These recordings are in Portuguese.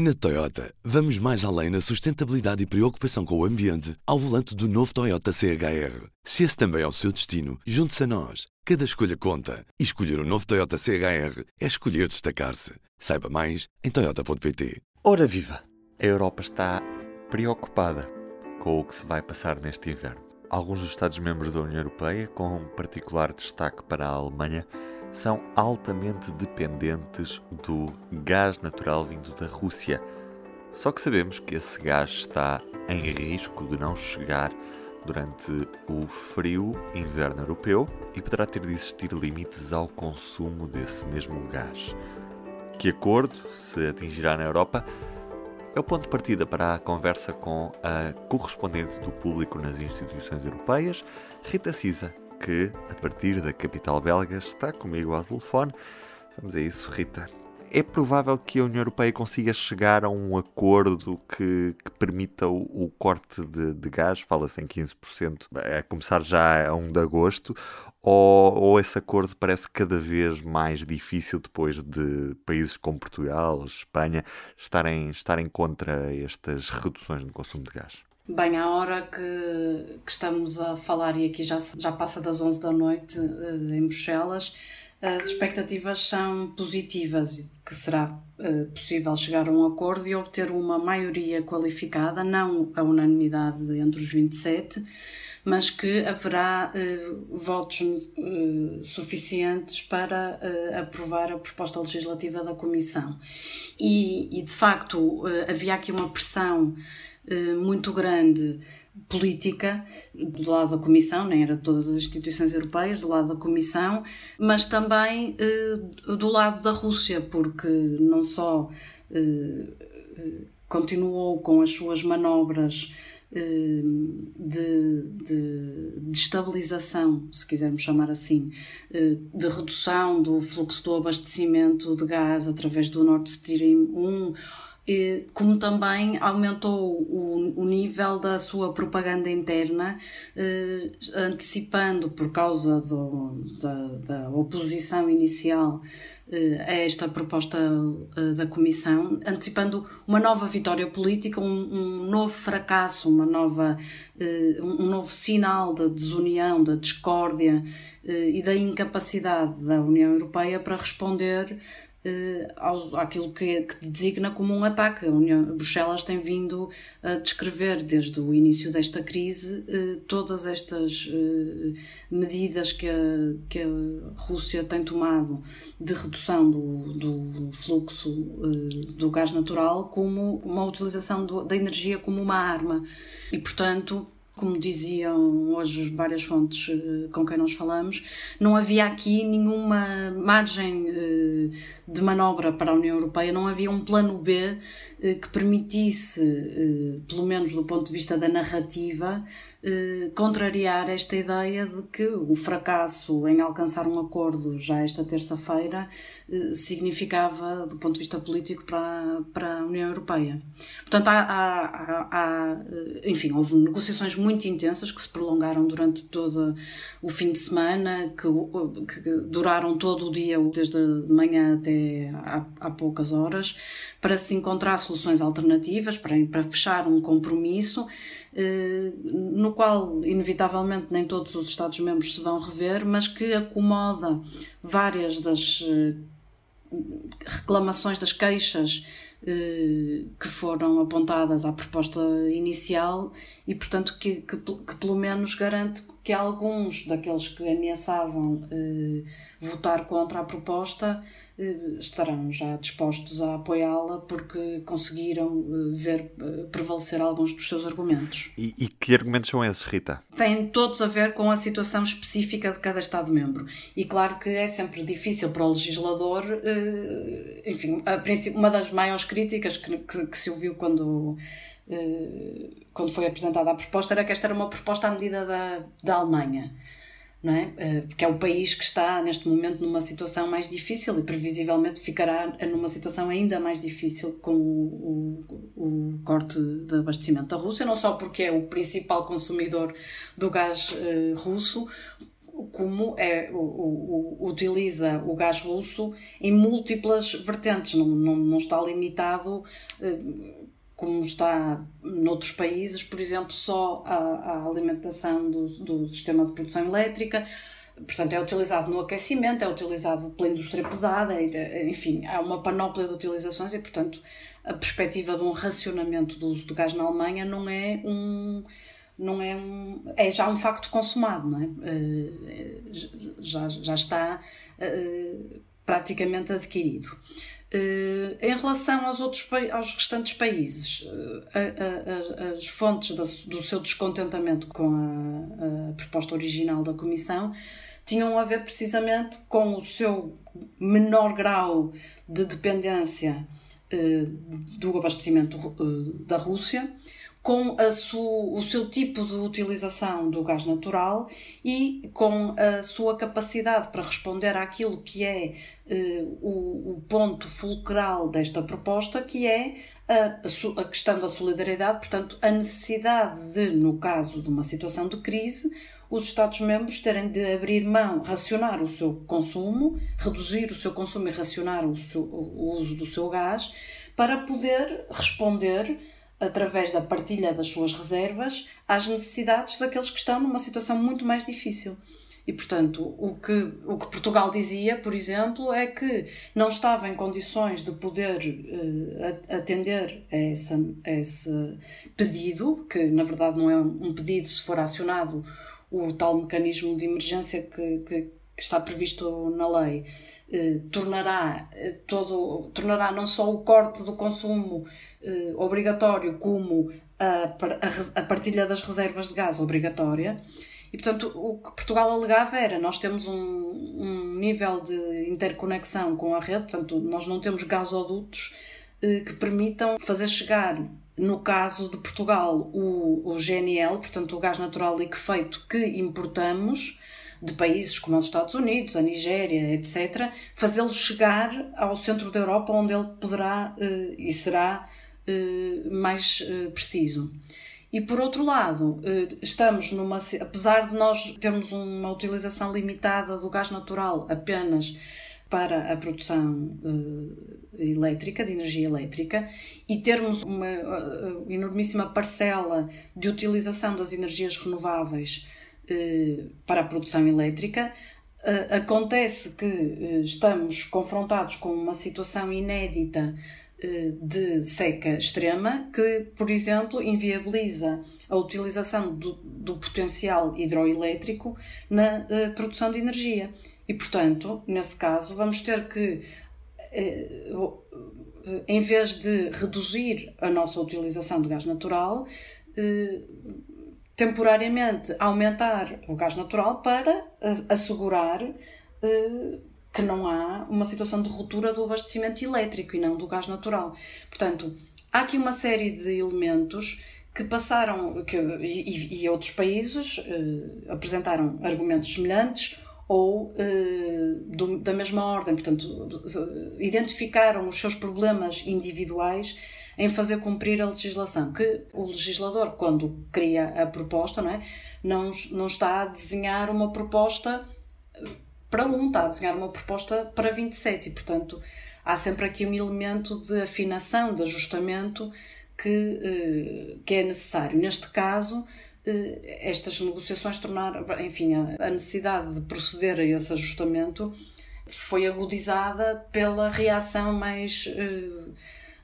Na Toyota, vamos mais além na sustentabilidade e preocupação com o ambiente ao volante do novo Toyota CHR. Se esse também é o seu destino, junte-se a nós. Cada escolha conta. E escolher o um novo Toyota CHR é escolher destacar-se. Saiba mais em Toyota.pt. Ora viva! A Europa está preocupada com o que se vai passar neste inverno. Alguns dos Estados-membros da União Europeia, com particular destaque para a Alemanha, são altamente dependentes do gás natural vindo da Rússia. Só que sabemos que esse gás está em risco de não chegar durante o frio inverno europeu e poderá ter de existir limites ao consumo desse mesmo gás. Que acordo se atingirá na Europa? É o ponto de partida para a conversa com a correspondente do público nas instituições europeias, Rita Cisa, que, a partir da capital belga, está comigo ao telefone. Vamos a isso, Rita. É provável que a União Europeia consiga chegar a um acordo que, que permita o, o, corte de, de gás, fala-se em 15%, a começar já a 1 de agosto, ou, ou, esse acordo parece cada vez mais difícil depois de países como Portugal, Espanha, estarem, estarem contra estas reduções no consumo de gás? Bem, à hora que, que, estamos a falar, e aqui já, já passa das 11 da noite uh, em Bruxelas, as expectativas são positivas e que será uh, possível chegar a um acordo e obter uma maioria qualificada, não a unanimidade entre os 27, mas que haverá uh, votos suficientes para aprovar a proposta legislativa da Comissão. E, e de facto, havia aqui uma pressão muito grande política do lado da Comissão, nem era de todas as instituições europeias, do lado da Comissão, mas também do lado da Rússia, porque não só continuou com as suas manobras de, de, de, estabilização, se quisermos chamar assim, de redução do fluxo do abastecimento de gás através do Nord Stream 1 como também aumentou o, o, nível da sua propaganda interna, eh, antecipando, por causa do, da, da, oposição inicial eh, a esta proposta eh, da Comissão, antecipando uma nova vitória política, um, um novo fracasso, uma nova, um novo sinal da desunião, da discórdia e da incapacidade da União Europeia para responder uh, aos, àquilo que, que, designa como um ataque. A União, Bruxelas tem vindo a descrever desde o início desta crise uh, todas estas uh, medidas que a, que a Rússia tem tomado de redução do, do fluxo do gás natural como uma utilização do, da energia como uma arma. E, portanto, como diziam hoje várias fontes eh, com quem nós falamos, não havia aqui nenhuma margem eh, de manobra para a União Europeia, não havia um plano B eh, que permitisse, pelo menos do ponto de vista da narrativa, contrariar esta ideia de que o fracasso em alcançar um acordo já esta terça-feira significava, do ponto de vista político, para, para a União Europeia. Portanto, há, há, há enfim, houve negociações muito intensas que se prolongaram durante todo o fim de semana, que, que duraram todo o dia, desde manhã até há, há, poucas horas, para se encontrar soluções alternativas, para, para fechar um compromisso, eh, no qual, inevitavelmente, nem todos os Estados-membros se vão rever, mas que acomoda várias das eh, reclamações, das queixas eh, que foram apontadas à proposta inicial e, portanto, que, que, que pelo menos garante que alguns daqueles que ameaçavam eh, votar contra a proposta eh, estarão já dispostos a apoiá-la porque conseguiram eh, ver eh, prevalecer alguns dos seus argumentos. E, e, que argumentos são esses, Rita? Têm todos a ver com a situação específica de cada Estado-membro. E claro que é sempre difícil para o legislador, eh, enfim, uma das maiores críticas que, que, que se ouviu quando quando foi apresentada a proposta, era que esta era uma proposta à medida da, da Alemanha. Não é? Eh, porque é o país que está neste momento numa situação mais difícil e previsivelmente ficará numa situação ainda mais difícil com o, o, o corte de abastecimento da Rússia, não só porque é o principal consumidor do gás uh, russo, como é, o, o, utiliza o gás russo em múltiplas vertentes, não, não, não está limitado como está noutros países, por exemplo, só a, a alimentação do, do sistema de produção elétrica. Portanto, é utilizado no aquecimento, é utilizado pela indústria pesada, enfim, há uma panóplia de utilizações e, portanto, a perspectiva de um racionamento do uso do gás na Alemanha não é um não é um é já um facto consumado não é eh, já já está eh, praticamente adquirido em relação aos outros aos restantes países, a, as fontes do seu descontentamento com a, proposta original da Comissão tinham a ver precisamente com o seu menor grau de dependência uh, do abastecimento da Rússia com su, o seu tipo de utilização do gás natural e com a sua capacidade para responder àquilo que é eh, o, o, ponto fulcral desta proposta, que é a, a, questão da solidariedade, portanto, a necessidade de, no caso de uma situação de crise, os Estados-membros terem de abrir mão, racionar o seu consumo, reduzir o seu consumo e racionar o, seu, o uso do seu gás, para poder responder através da partilha das suas reservas, às necessidades daqueles que estão numa situação muito mais difícil. E, portanto, o que, o que Portugal dizia, por exemplo, é que não estava em condições de poder uh, atender a, essa, a esse pedido, que na verdade não é um pedido se for acionado o tal mecanismo de emergência que, que, que está previsto na lei. Eh, tornará eh, todo tornará não só o corte do consumo eh, obrigatório como a, a, a, partilha das reservas de gás obrigatória e portanto o que Portugal alegava era nós temos um, um nível de interconexão com a rede portanto nós não temos gasodutos eh, que permitam fazer chegar no caso de Portugal o, o GNL portanto o gás natural liquefeito que importamos de países como os Estados Unidos, a Nigéria, etc., fazê-lo chegar ao centro da Europa, onde ele poderá uh, e será uh, mais uh, preciso. E por outro lado, estamos numa. Apesar de nós termos uma utilização limitada do gás natural apenas para a produção elétrica, de energia elétrica, e termos uma enormíssima parcela de utilização das energias renováveis eh, para a produção elétrica. Eh, acontece que eh, estamos confrontados com uma situação inédita de seca extrema que, por exemplo, inviabiliza a utilização do, do potencial hidroelétrico na produção de energia. E, portanto, nesse caso, vamos ter que, em vez de reduzir a nossa utilização de gás natural, temporariamente aumentar o gás natural para assegurar uh, que não há uma situação de ruptura do abastecimento elétrico e não do gás natural. Portanto, há aqui uma série de elementos que passaram, que, e, e outros países uh, apresentaram argumentos semelhantes ou uh, do, da mesma ordem, portanto, identificaram os seus problemas individuais em fazer cumprir a legislação, que o legislador, quando cria a proposta, não, é? não, não está a desenhar uma proposta para um, está a desenhar uma proposta para 27 e, portanto, há sempre aqui um elemento de afinação, de ajustamento que, eh, que é necessário. Neste caso, eh, estas negociações tornaram, enfim, a necessidade de proceder a esse ajustamento foi agudizada pela reação mais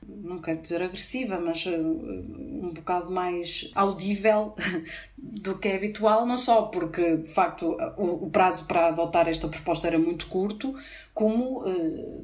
não quero dizer agressiva, mas uh, um bocado mais audível do que é habitual, não só porque de facto o, prazo para adotar esta proposta era muito curto, como uh,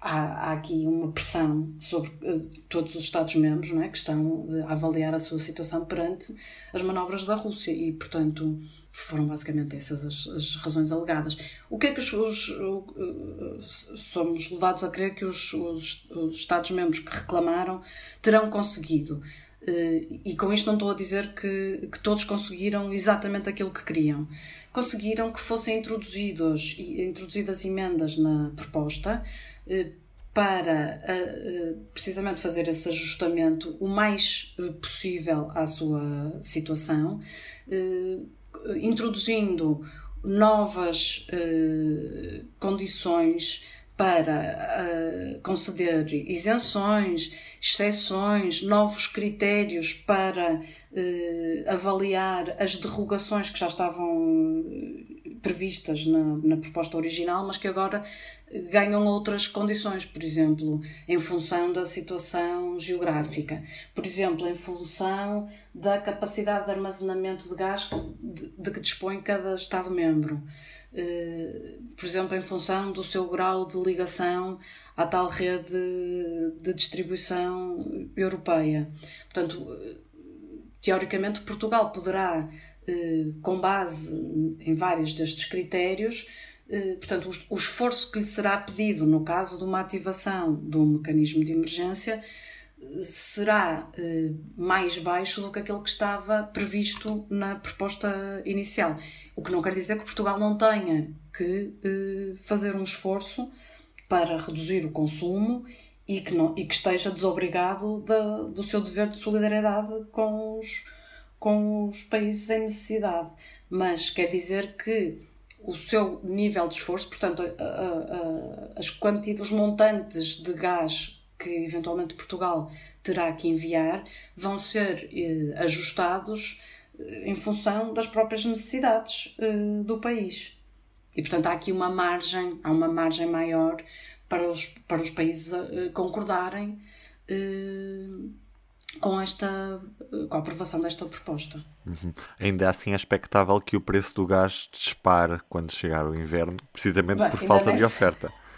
há, aqui uma pressão sobre uh, todos os Estados-membros é, que estão a avaliar a sua situação perante as manobras da Rússia. E, portanto, foram basicamente essas as, as razões alegadas. O que é que os, os, os somos levados a crer que os, os, os Estados-membros que reclamaram terão conseguido? Uh, e com isto não estou a dizer que, que todos conseguiram exatamente aquilo que queriam. Conseguiram que fossem introduzidos, introduzidas emendas na proposta uh, para uh, precisamente fazer esse ajustamento o mais possível à sua situação introduzindo novas uh, condições para uh, conceder isenções, exceções, novos critérios para uh, avaliar as derrogações que já estavam previstas na, na, proposta original, mas que agora ganham outras condições, por exemplo, em função da situação geográfica, por exemplo, em função da capacidade de armazenamento de gás de, de que dispõe cada Estado-membro. Eh, por exemplo, em função do seu grau de ligação à tal rede de distribuição europeia. Portanto, teoricamente, Portugal poderá, com base em vários destes critérios, eh, portanto, o esforço que lhe será pedido no caso de uma ativação do mecanismo de emergência será eh, mais baixo do que aquele que estava previsto na proposta inicial. O que não quer dizer que Portugal não tenha que eh, fazer um esforço para reduzir o consumo e que, não, e que esteja desobrigado da, do seu dever de solidariedade com os, com os países em necessidade. Mas quer dizer que o seu nível de esforço, portanto, a, a, a, as quantidades, os montantes de gás que eventualmente Portugal terá que enviar vão ser eh, ajustados eh, em função das próprias necessidades eh, do país. E portanto há aqui uma margem, há uma margem maior para os, para os países eh, concordarem eh, com esta com a aprovação desta proposta. Uhum. Ainda assim é expectável que o preço do gás dispare quando chegar o inverno, precisamente Bem, por falta de oferta.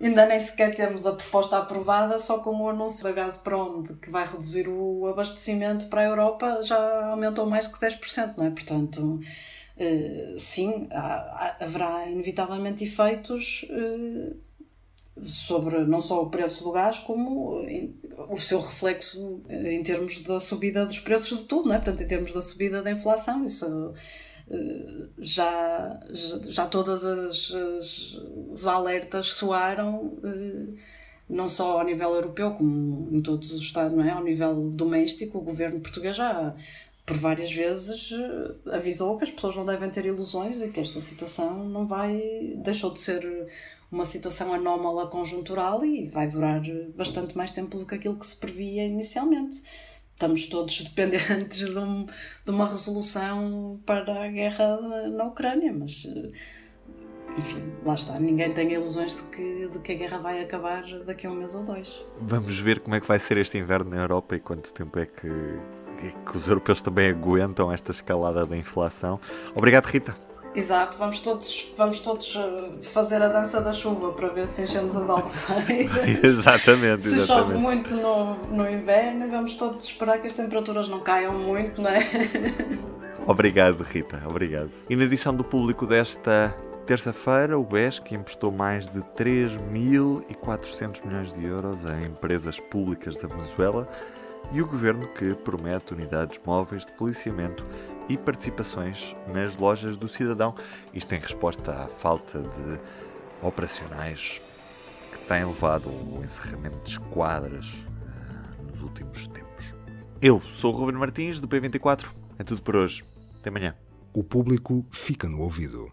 Ainda nem sequer temos a proposta aprovada, só com o anúncio da Gazprom de que vai reduzir o abastecimento para a Europa já aumentou mais de 10%, não é? Portanto, eh, sim, haverá inevitavelmente efeitos eh, sobre não só o preço do gás, como o seu reflexo em termos da subida dos preços de tudo, não é? Portanto, em termos da subida da inflação, isso já, já, todas as, as, alertas soaram eh, não só ao nível europeu como em todos os estados, não é? Ao nível doméstico, o governo português já por várias vezes eh, avisou que as pessoas não devem ter ilusões e que esta situação não vai deixou de ser uma situação anómala conjuntural e vai durar bastante mais tempo do que aquilo que se previa inicialmente estamos todos dependentes de, um, de, uma resolução para a guerra na Ucrânia, mas enfim, lá está, ninguém tem ilusões de que, de que a guerra vai acabar daqui a um mês ou dois. Vamos ver como é que vai ser este inverno na Europa e quanto tempo é que, é que os europeus também aguentam esta escalada da inflação. Obrigado, Rita. Exato, vamos todos, vamos todos uh, fazer a dança da chuva para ver se enchemos as albufeiras. exatamente, Se chove muito no, no inverno, vamos todos esperar que as temperaturas não caiam muito, não é? Obrigado, Rita, obrigado. E na edição do público desta terça-feira, o BESC emprestou mais de 3.400 milhões de euros a empresas públicas da Venezuela e o governo que promete unidades móveis de policiamento e participações nas lojas do cidadão. Isto em resposta à falta de operacionais que tem levado ao encerramento de esquadras uh, nos últimos tempos. Eu sou o Ruben Martins, do P24. É tudo por hoje. Até amanhã. O público fica no ouvido.